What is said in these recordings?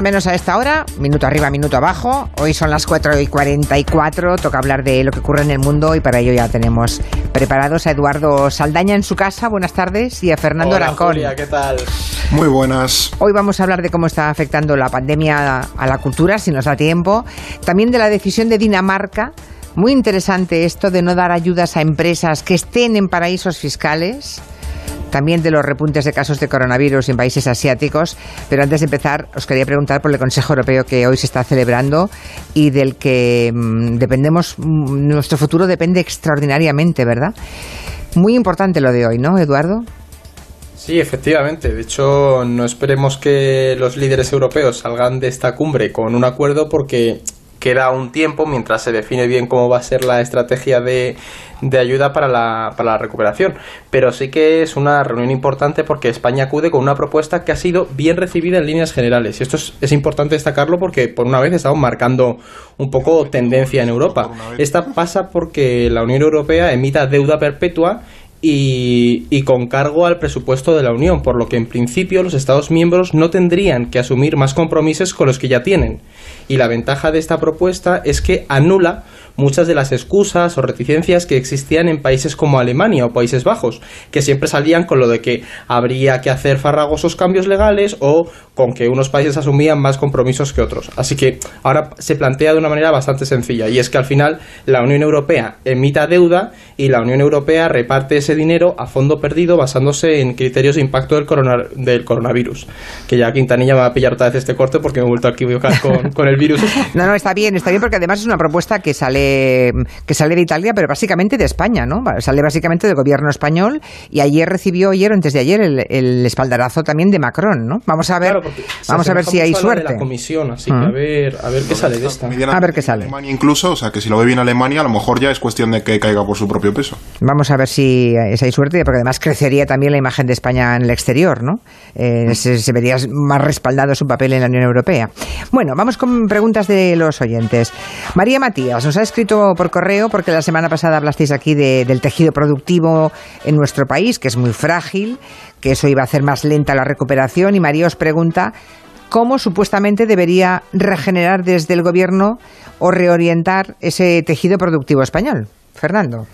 Menos a esta hora, minuto arriba, minuto abajo. Hoy son las 4 y 44, toca hablar de lo que ocurre en el mundo y para ello ya tenemos preparados a Eduardo Saldaña en su casa, buenas tardes, y a Fernando Hola, Arancón. Julia, ¿qué tal? Muy buenas. Hoy vamos a hablar de cómo está afectando la pandemia a la cultura, si nos da tiempo. También de la decisión de Dinamarca. Muy interesante esto de no dar ayudas a empresas que estén en paraísos fiscales también de los repuntes de casos de coronavirus en países asiáticos. Pero antes de empezar, os quería preguntar por el Consejo Europeo que hoy se está celebrando y del que mm, dependemos, mm, nuestro futuro depende extraordinariamente, ¿verdad? Muy importante lo de hoy, ¿no, Eduardo? Sí, efectivamente. De hecho, no esperemos que los líderes europeos salgan de esta cumbre con un acuerdo porque queda un tiempo mientras se define bien cómo va a ser la estrategia de, de ayuda para la, para la recuperación. Pero sí que es una reunión importante porque España acude con una propuesta que ha sido bien recibida en líneas generales. Y esto es, es importante destacarlo porque por una vez estamos marcando un poco tendencia en Europa. Esta pasa porque la Unión Europea emita deuda perpetua y, con cargo al presupuesto de la Unión, por lo que en principio los Estados miembros no tendrían que asumir más compromisos con los que ya tienen. Y la ventaja de esta propuesta es que anula muchas de las excusas o reticencias que existían en países como Alemania o Países Bajos, que siempre salían con lo de que habría que hacer farragosos cambios legales o con que unos países asumían más compromisos que otros. Así que ahora se plantea de una manera bastante sencilla y es que al final la Unión Europea emita deuda y la Unión Europea reparte ese dinero a fondo perdido basándose en criterios de impacto del, corona, del coronavirus. Que ya Quintanilla me va a pillar otra vez este corte porque me he vuelto a equivocar con, con el virus. No, no, está bien, está bien porque además es una propuesta que sale, que sale de Italia, pero básicamente de España, ¿no? Sale básicamente del gobierno español y ayer recibió, ayer o antes de ayer, el, el espaldarazo también de Macron, ¿no? Vamos a ver, claro, vamos a ver si hay suerte. De la comisión, así uh -huh. que a ver, a ver qué sale de esta. A ver qué sale. Alemania incluso, o sea, que si lo ve bien Alemania, a lo mejor ya es cuestión de que caiga por su propio peso. Vamos a ver si, si hay suerte, porque además crecería también la imagen de España en el exterior, ¿no? Eh, se, se vería más respaldado su papel en la Unión Europea. Bueno, vamos con preguntas de los oyentes. María Matías nos ha escrito por correo porque la semana pasada hablasteis aquí de, del tejido productivo en nuestro país, que es muy frágil, que eso iba a hacer más lenta la recuperación y María os pregunta cómo supuestamente debería regenerar desde el gobierno o reorientar ese tejido productivo español. Fernando.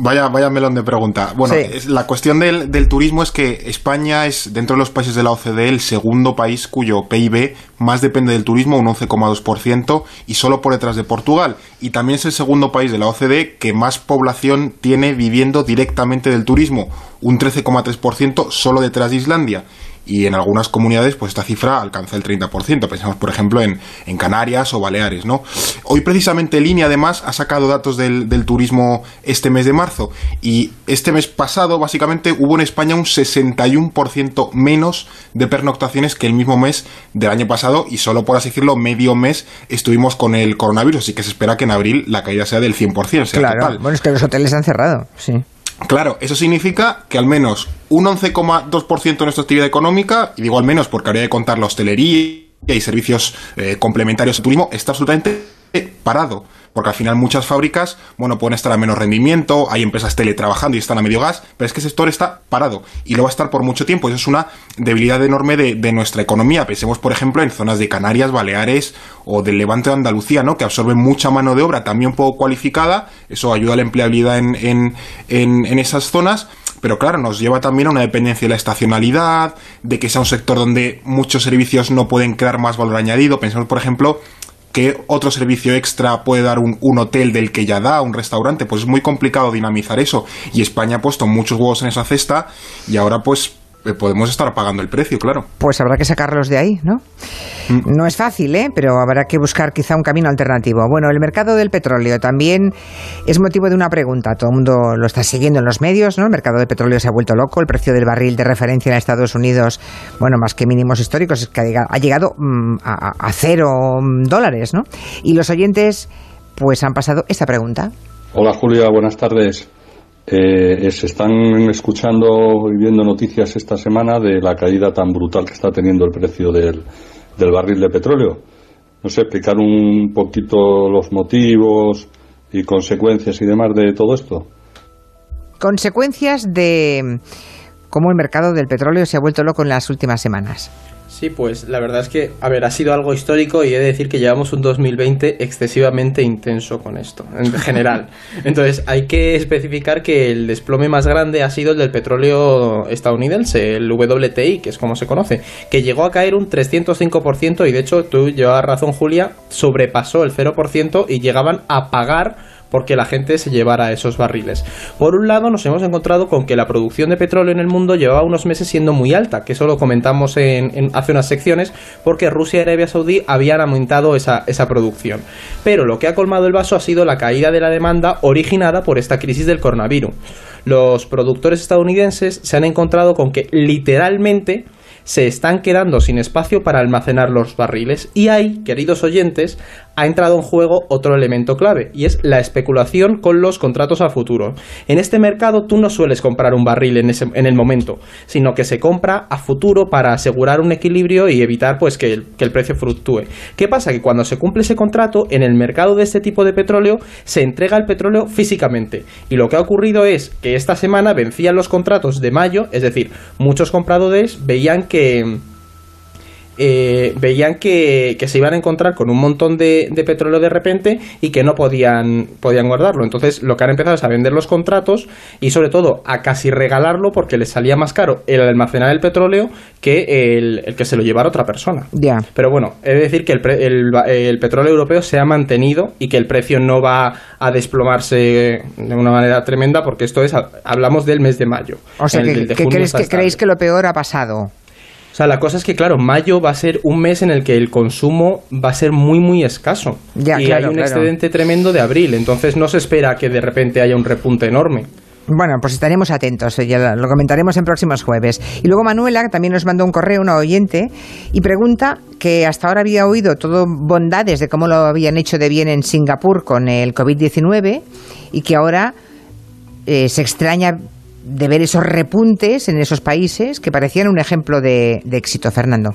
Vaya, vaya melón de pregunta. Bueno, sí. la cuestión del, del, turismo es que España es, dentro de los países de la OCDE, el segundo país cuyo PIB más depende del turismo, un 11,2%, y solo por detrás de Portugal. Y también es el segundo país de la OCDE que más población tiene viviendo directamente del turismo, un 13,3% solo detrás de Islandia y en algunas comunidades pues esta cifra alcanza el 30%. Pensamos, por ejemplo, en, en Canarias o Baleares, ¿no? Hoy precisamente Línea además ha sacado datos del, del, turismo este mes de marzo y este mes pasado básicamente hubo en España un 61% menos de pernoctaciones que el mismo mes del año pasado y solo por así decirlo medio mes estuvimos con el coronavirus, así que se espera que en abril la caída sea del 100%. Sea claro, total. bueno, es que los hoteles han cerrado, sí. Claro, eso significa que al menos un 11,2% de nuestra actividad económica, y digo al menos porque habría de contar la hostelería y servicios eh, complementarios de turismo, está absolutamente parado. Porque al final muchas fábricas, bueno, pueden estar a menos rendimiento, hay empresas teletrabajando y están a medio gas, pero es que ese sector está parado y lo va a estar por mucho tiempo. Eso es una debilidad enorme de, de nuestra economía. Pensemos, por ejemplo, en zonas de Canarias, Baleares o del Levante de Andalucía, ¿no? Que absorben mucha mano de obra también poco cualificada. Eso ayuda a la empleabilidad en, en, en, en esas zonas pero claro, nos lleva también a una dependencia de la estacionalidad, de que sea un sector donde muchos servicios no pueden crear más valor añadido. Pensemos, por ejemplo, que otro servicio extra puede dar un, un, hotel del que ya da, un restaurante, pues es muy complicado dinamizar eso. Y España ha puesto muchos huevos en esa cesta y ahora pues podemos estar pagando el precio, claro. Pues habrá que sacarlos de ahí, ¿no? Mm. No es fácil, ¿eh? Pero habrá que buscar quizá un camino alternativo. Bueno, el mercado del petróleo también es motivo de una pregunta. Todo el mundo lo está siguiendo en los medios, ¿no? El mercado del petróleo se ha vuelto loco. El precio del barril de referencia en Estados Unidos, bueno, más que mínimos históricos, es que ha llegado mm, a, a cero dólares, ¿no? Y los oyentes, pues han pasado esta pregunta. Hola Julia, buenas tardes. Eh, se están escuchando y viendo noticias esta semana de la caída tan brutal que está teniendo el precio del, del, barril de petróleo. No sé, explicar un poquito los motivos y consecuencias y demás de todo esto. Consecuencias de cómo el mercado del petróleo se ha vuelto loco en las últimas semanas. Sí, pues la verdad es que, a ver, ha sido algo histórico y he de decir que llevamos un 2020 excesivamente intenso con esto, en general. Entonces, hay que especificar que el desplome más grande ha sido el del petróleo estadounidense, el WTI, que es como se conoce, que llegó a caer un 305% y de hecho, tú llevas razón, Julia, sobrepasó el 0% y llegaban a pagar porque la gente se llevara esos barriles. Por un lado, nos hemos encontrado con que la producción de petróleo en el mundo llevaba unos meses siendo muy alta, que eso lo comentamos en, hace unas secciones, porque Rusia y Arabia Saudí habían aumentado esa, producción. Pero lo que ha colmado el vaso ha sido la caída de la demanda originada por esta crisis del coronavirus. Los productores estadounidenses se han encontrado con que literalmente se están quedando sin espacio para almacenar los barriles. Y ahí, queridos oyentes, ha entrado en juego otro elemento clave, y es la especulación con los contratos a futuro. En este mercado tú no sueles comprar un barril en, ese, en el momento, sino que se compra a futuro para asegurar un equilibrio y evitar pues que el, que el precio fluctúe. ¿Qué pasa? Que cuando se cumple ese contrato, en el mercado de este tipo de petróleo se entrega el petróleo físicamente. Y lo que ha ocurrido es que esta semana vencían los contratos de mayo, es decir, muchos compradores veían que eh, veían que, se iban a encontrar con un montón de, petróleo de repente y que no podían, podían guardarlo. Entonces lo que han empezado es a vender los contratos y sobre todo a casi regalarlo porque les salía más caro el almacenar el petróleo que el, que se lo llevara otra persona. Ya. Pero bueno, he de decir que el, el, petróleo europeo se ha mantenido y que el precio no va a desplomarse de una manera tremenda porque esto es, hablamos del mes de mayo. O sea, que, creéis que lo peor ha pasado? O sea, la cosa es que, claro, mayo va a ser un mes en el que el consumo va a ser muy, muy escaso. y hay un excedente tremendo de abril, entonces no se espera que de repente haya un repunte enorme. Bueno, pues estaremos atentos, eh, ya lo comentaremos en próximos jueves. Y luego Manuela también nos mandó un correo, una oyente, y pregunta que hasta ahora había oído todo bondades de cómo lo habían hecho de bien en Singapur con el COVID-19 y que ahora eh, se extraña de ver esos repuntes en esos países que parecían un ejemplo de, éxito, Fernando.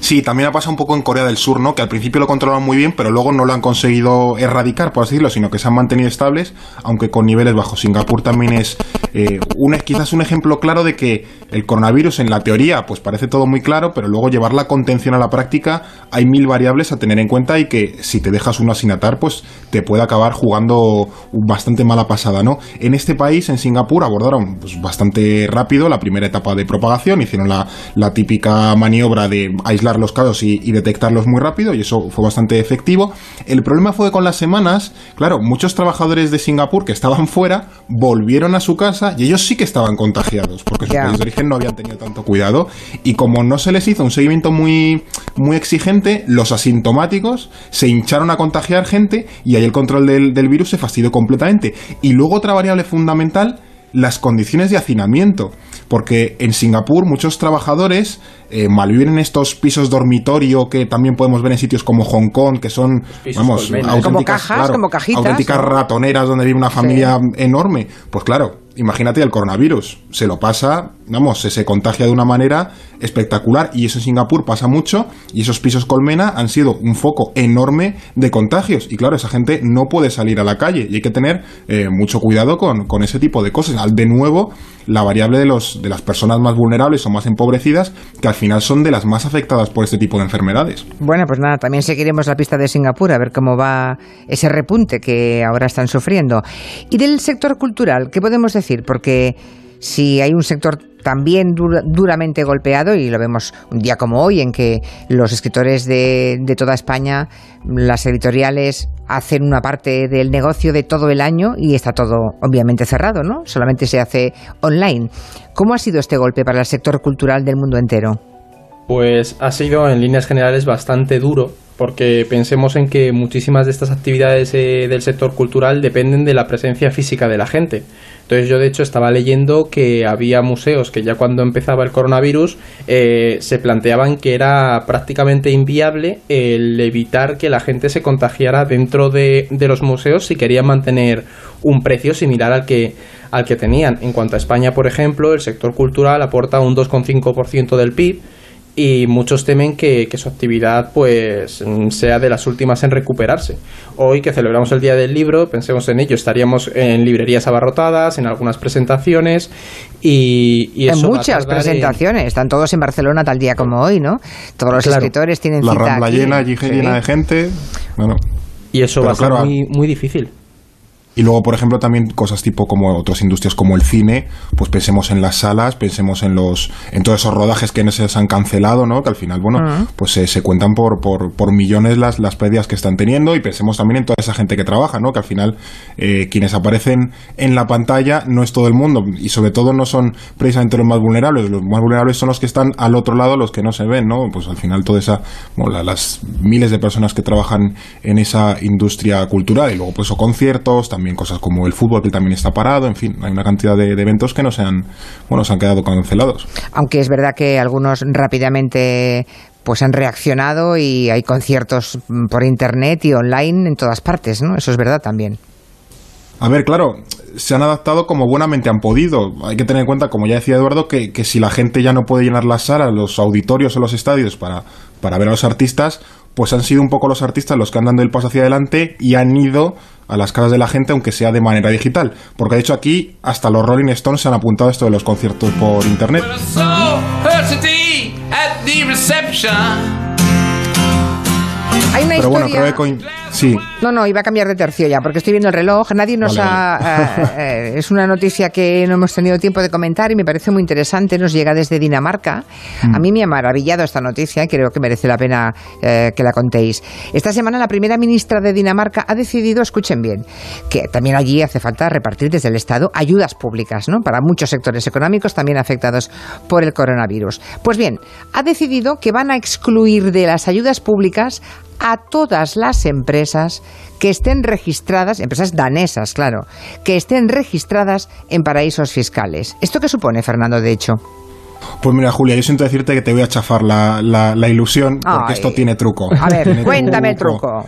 Sí, también ha pasado un poco en Corea del Sur, ¿no? Que al principio lo controlaban muy bien, pero luego no lo han conseguido erradicar, por así decirlo, sino que se han mantenido estables, aunque con niveles bajos. Singapur también es eh, un, quizás un ejemplo claro de que el coronavirus en la teoría pues parece todo muy claro, pero luego llevar la contención a la práctica hay mil variables a tener en cuenta y que si te dejas uno sin atar, pues te puede acabar jugando bastante mala pasada, ¿no? En este país, en Singapur, abordaron pues, bastante rápido la primera etapa de propagación, hicieron la, la típica maniobra de aislar los casos y, detectarlos muy rápido y eso fue bastante efectivo. El problema fue que con las semanas, claro, muchos trabajadores de Singapur que estaban fuera volvieron a su casa y ellos sí que estaban contagiados porque su país de origen no habían tenido tanto cuidado y como no se les hizo un seguimiento muy, muy exigente, los asintomáticos se hincharon a contagiar gente y ahí el control del, del virus se fastidió completamente. Y luego otra variable fundamental las condiciones de hacinamiento, porque en Singapur muchos trabajadores eh, malviven en estos pisos dormitorio que también podemos ver en sitios como Hong Kong, que son, vamos, auténticas, como cajas, como cajitas, auténticas ratoneras donde vive una familia enorme. Pues claro, imagínate el coronavirus, se lo pasa, vamos, se, contagia de una manera espectacular y eso en Singapur pasa mucho y esos pisos colmena han sido un foco enorme de contagios y claro, esa gente no puede salir a la calle y hay que tener eh, mucho cuidado con, con, ese tipo de cosas. De nuevo, la variable de, los, de las personas más vulnerables o más empobrecidas que al final son de las más afectadas por este tipo de enfermedades. Bueno, pues nada, también seguiremos la pista de Singapur a ver cómo va ese repunte que ahora están sufriendo. Y del sector cultural, ¿qué podemos decir? Porque si hay un sector también duramente golpeado, y lo vemos un día como hoy, en que los escritores de, de, toda España, las editoriales, hacen una parte del negocio de todo el año y está todo obviamente cerrado, ¿no? Solamente se hace online. ¿Cómo ha sido este golpe para el sector cultural del mundo entero? Pues ha sido en líneas generales bastante duro, porque pensemos en que muchísimas de estas actividades eh, del sector cultural dependen de la presencia física de la gente. Entonces yo de hecho estaba leyendo que había museos que ya cuando empezaba el coronavirus eh, se planteaban que era prácticamente inviable el evitar que la gente se contagiara dentro de, de los museos si querían mantener un precio similar al que, al que tenían. En cuanto a España, por ejemplo, el sector cultural aporta un 2,5% del PIB y muchos temen que, su actividad pues sea de las últimas en recuperarse. Hoy que celebramos el Día del Libro, pensemos en ello, estaríamos en librerías abarrotadas, en algunas presentaciones y, y en muchas presentaciones, están todos en Barcelona tal día como hoy, ¿no? Todos los escritores tienen la Rambla llena, allí llena de gente, bueno. Y eso va a ser muy, muy difícil. Y luego, por ejemplo, también cosas tipo como otras industrias como el cine, pues pensemos en las salas, pensemos en los en todos esos rodajes que no se han cancelado, ¿no? Que al final, bueno, pues se cuentan por, por, por, millones las, las pérdidas que están teniendo y pensemos también en toda esa gente que trabaja, ¿no? Que al final eh, quienes aparecen en la pantalla no es todo el mundo y sobre todo no son precisamente los más vulnerables, los más vulnerables son los que están al otro lado, los que no se ven, ¿no? Pues al final toda esa, bueno, las miles de personas que trabajan en esa industria cultural y luego pues o conciertos, también cosas como el fútbol que también está parado, en fin, hay una cantidad de, eventos que no se han, bueno, se han quedado cancelados. Aunque es verdad que algunos rápidamente pues han reaccionado y hay conciertos por internet y online en todas partes, ¿no? Eso es verdad también. A ver, claro, se han adaptado como buenamente han podido. Hay que tener en cuenta, como ya decía Eduardo, que, que si la gente ya no puede llenar las salas, los auditorios o los estadios para, para ver a los artistas, pues han sido un poco los artistas los que han dado el paso hacia adelante y han ido a las casas de la gente, aunque sea de manera digital. Porque de hecho aquí hasta los Rolling Stones se han apuntado a esto de los conciertos por internet. Hay una historia... Sí. No, no, iba a cambiar de tercio ya, porque estoy viendo el reloj. Nadie nos ha. Eh, eh, es una noticia que no hemos tenido tiempo de comentar y me parece muy interesante. Nos llega desde Dinamarca. Mm. A mí me ha maravillado esta noticia y creo que merece la pena eh, que la contéis. Esta semana la primera ministra de Dinamarca ha decidido, escuchen bien, que también allí hace falta repartir desde el Estado ayudas públicas, ¿no? Para muchos sectores económicos también afectados por el coronavirus. Pues bien, ha decidido que van a excluir de las ayudas públicas a todas las empresas que estén registradas, empresas danesas, claro, que estén registradas en paraísos fiscales. ¿Esto qué supone, Fernando, de hecho? Pues mira, Julia, yo siento decirte que te voy a chafar la, la, ilusión, porque esto tiene truco. A ver, cuéntame el truco.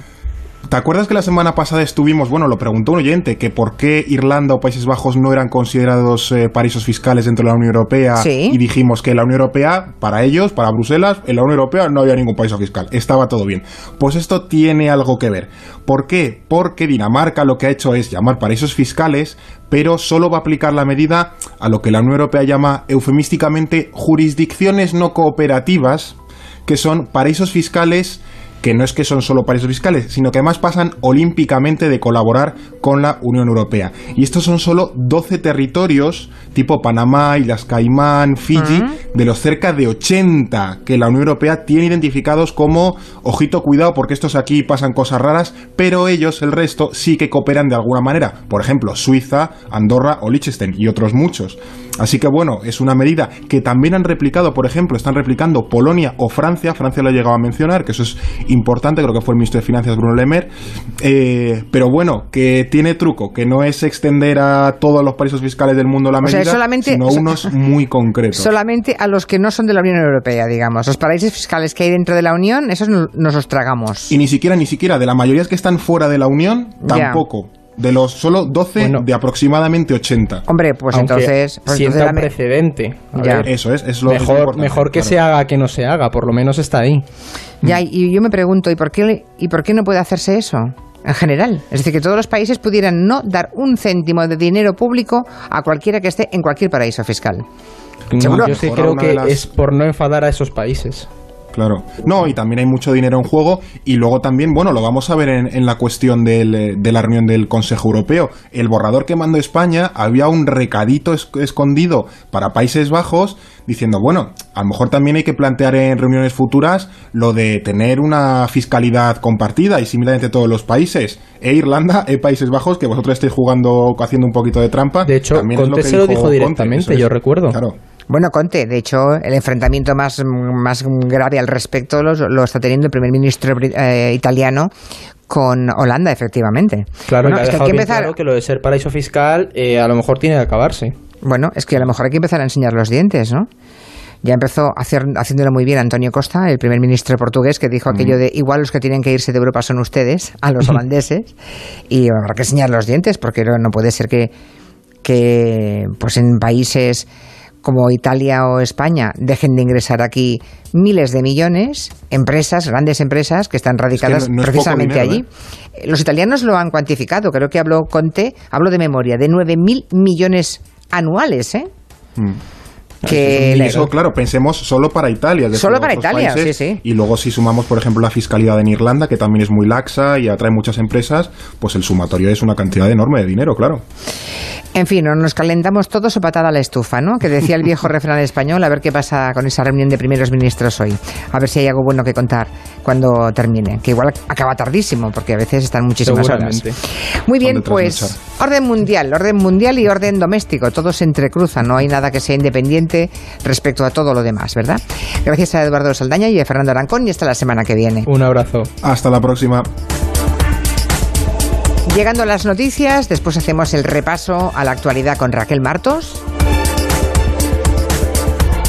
¿Te acuerdas que la semana pasada estuvimos, bueno, lo preguntó un oyente, que por qué Irlanda o Países Bajos no eran considerados eh, paraísos fiscales dentro de la Unión Europea? ¿Sí? Y dijimos que la Unión Europea, para ellos, para Bruselas, en la Unión Europea no había ningún paraíso fiscal, estaba todo bien. Pues esto tiene algo que ver. ¿Por qué? Porque Dinamarca lo que ha hecho es llamar paraísos fiscales, pero solo va a aplicar la medida a lo que la Unión Europea llama eufemísticamente jurisdicciones no cooperativas, que son paraísos fiscales que no es que son solo paraísos fiscales, sino que además pasan olímpicamente de colaborar con la Unión Europea. Y estos son solo 12 territorios, tipo Panamá, Islas Caimán, Fiji, de los cerca de 80 que la Unión Europea tiene identificados como, ojito, cuidado, porque estos aquí pasan cosas raras, pero ellos, el resto, sí que cooperan de alguna manera. Por ejemplo, Suiza, Andorra o Liechtenstein y otros muchos. Así que bueno, es una medida que también han replicado, por ejemplo, están replicando Polonia o Francia, Francia lo ha llegado a mencionar, que eso es importante, creo que fue el ministro de Finanzas Bruno Lemer, eh, pero bueno, que tiene truco, que no es extender a todos los países fiscales del mundo la medida, sino a unos muy concretos. Solamente a los que no son de la Unión Europea, digamos. Los paraísos fiscales que hay dentro de la Unión, esos nos los tragamos. Y ni siquiera, ni siquiera, de la mayoría que están fuera de la Unión, tampoco de los solo 12 de aproximadamente 80. Hombre, pues entonces... Pues sienta un precedente. Eso es, es lo mejor, mejor que se haga que no se haga, por lo menos está ahí. Ya, y yo me pregunto, ¿y por qué, y por qué no puede hacerse eso? en general. Es decir, que todos los países pudieran no dar un céntimo de dinero público a cualquiera que esté en cualquier paraíso fiscal. yo sí creo que es por no enfadar a esos países. Claro. No, y también hay mucho dinero en juego. Y luego también, bueno, lo vamos a ver en, la cuestión eh, de la reunión del Consejo Europeo. El borrador que mandó España había un recadito escondido para Países Bajos diciendo, bueno, a lo mejor también hay que plantear en reuniones futuras lo de tener una fiscalidad compartida y similar entre todos los países. E Irlanda, e Países Bajos, que vosotros estéis jugando, haciendo un poquito de trampa. De hecho, Conte se lo dijo directamente, yo recuerdo. Claro. Bueno, Conte, de hecho, el enfrentamiento más, más grave al respecto lo, está teniendo el primer ministro eh, italiano con Holanda, efectivamente. Claro, es que hay que empezar... claro que lo de ser paraíso fiscal eh, a lo mejor tiene que acabarse. Bueno, es que a lo mejor hay que empezar a enseñar los dientes, ¿no? Ya empezó hacer, haciéndolo muy bien Antonio Costa, el primer ministro portugués, que dijo aquello de igual los que tienen que irse de Europa son ustedes, a los holandeses, y habrá que enseñar los dientes, porque no puede ser que, que pues en países como Italia o España dejen de ingresar aquí miles de millones, empresas, grandes empresas que están radicadas precisamente allí. ¿eh? Los italianos lo han cuantificado, creo que hablo Conte, hablo de memoria, de 9.000 millones anuales, ¿eh? Mm. Que eso, claro, pensemos solo para Italia. Solo para Italia, sí, sí. Y luego si sumamos, por ejemplo, la fiscalidad en Irlanda, que también es muy laxa y atrae muchas empresas, pues el sumatorio es una cantidad enorme de dinero, claro. En fin, nos calentamos todos o patada a la estufa, ¿no? Que decía el viejo refrán español, a ver qué pasa con esa reunión de primeros ministros hoy. A ver si hay algo bueno que contar cuando termine. Que igual acaba tardísimo, porque a veces están muchísimas horas. Muy bien, pues orden mundial, orden mundial y orden doméstico. Todo se entrecruza, no hay nada que sea independiente respecto a todo lo demás, ¿verdad? Gracias a Eduardo Saldaña y a Fernando Arancón y hasta la semana que viene. Un abrazo. Hasta la próxima. Llegando a las noticias, después hacemos el repaso a la actualidad con Raquel Martos.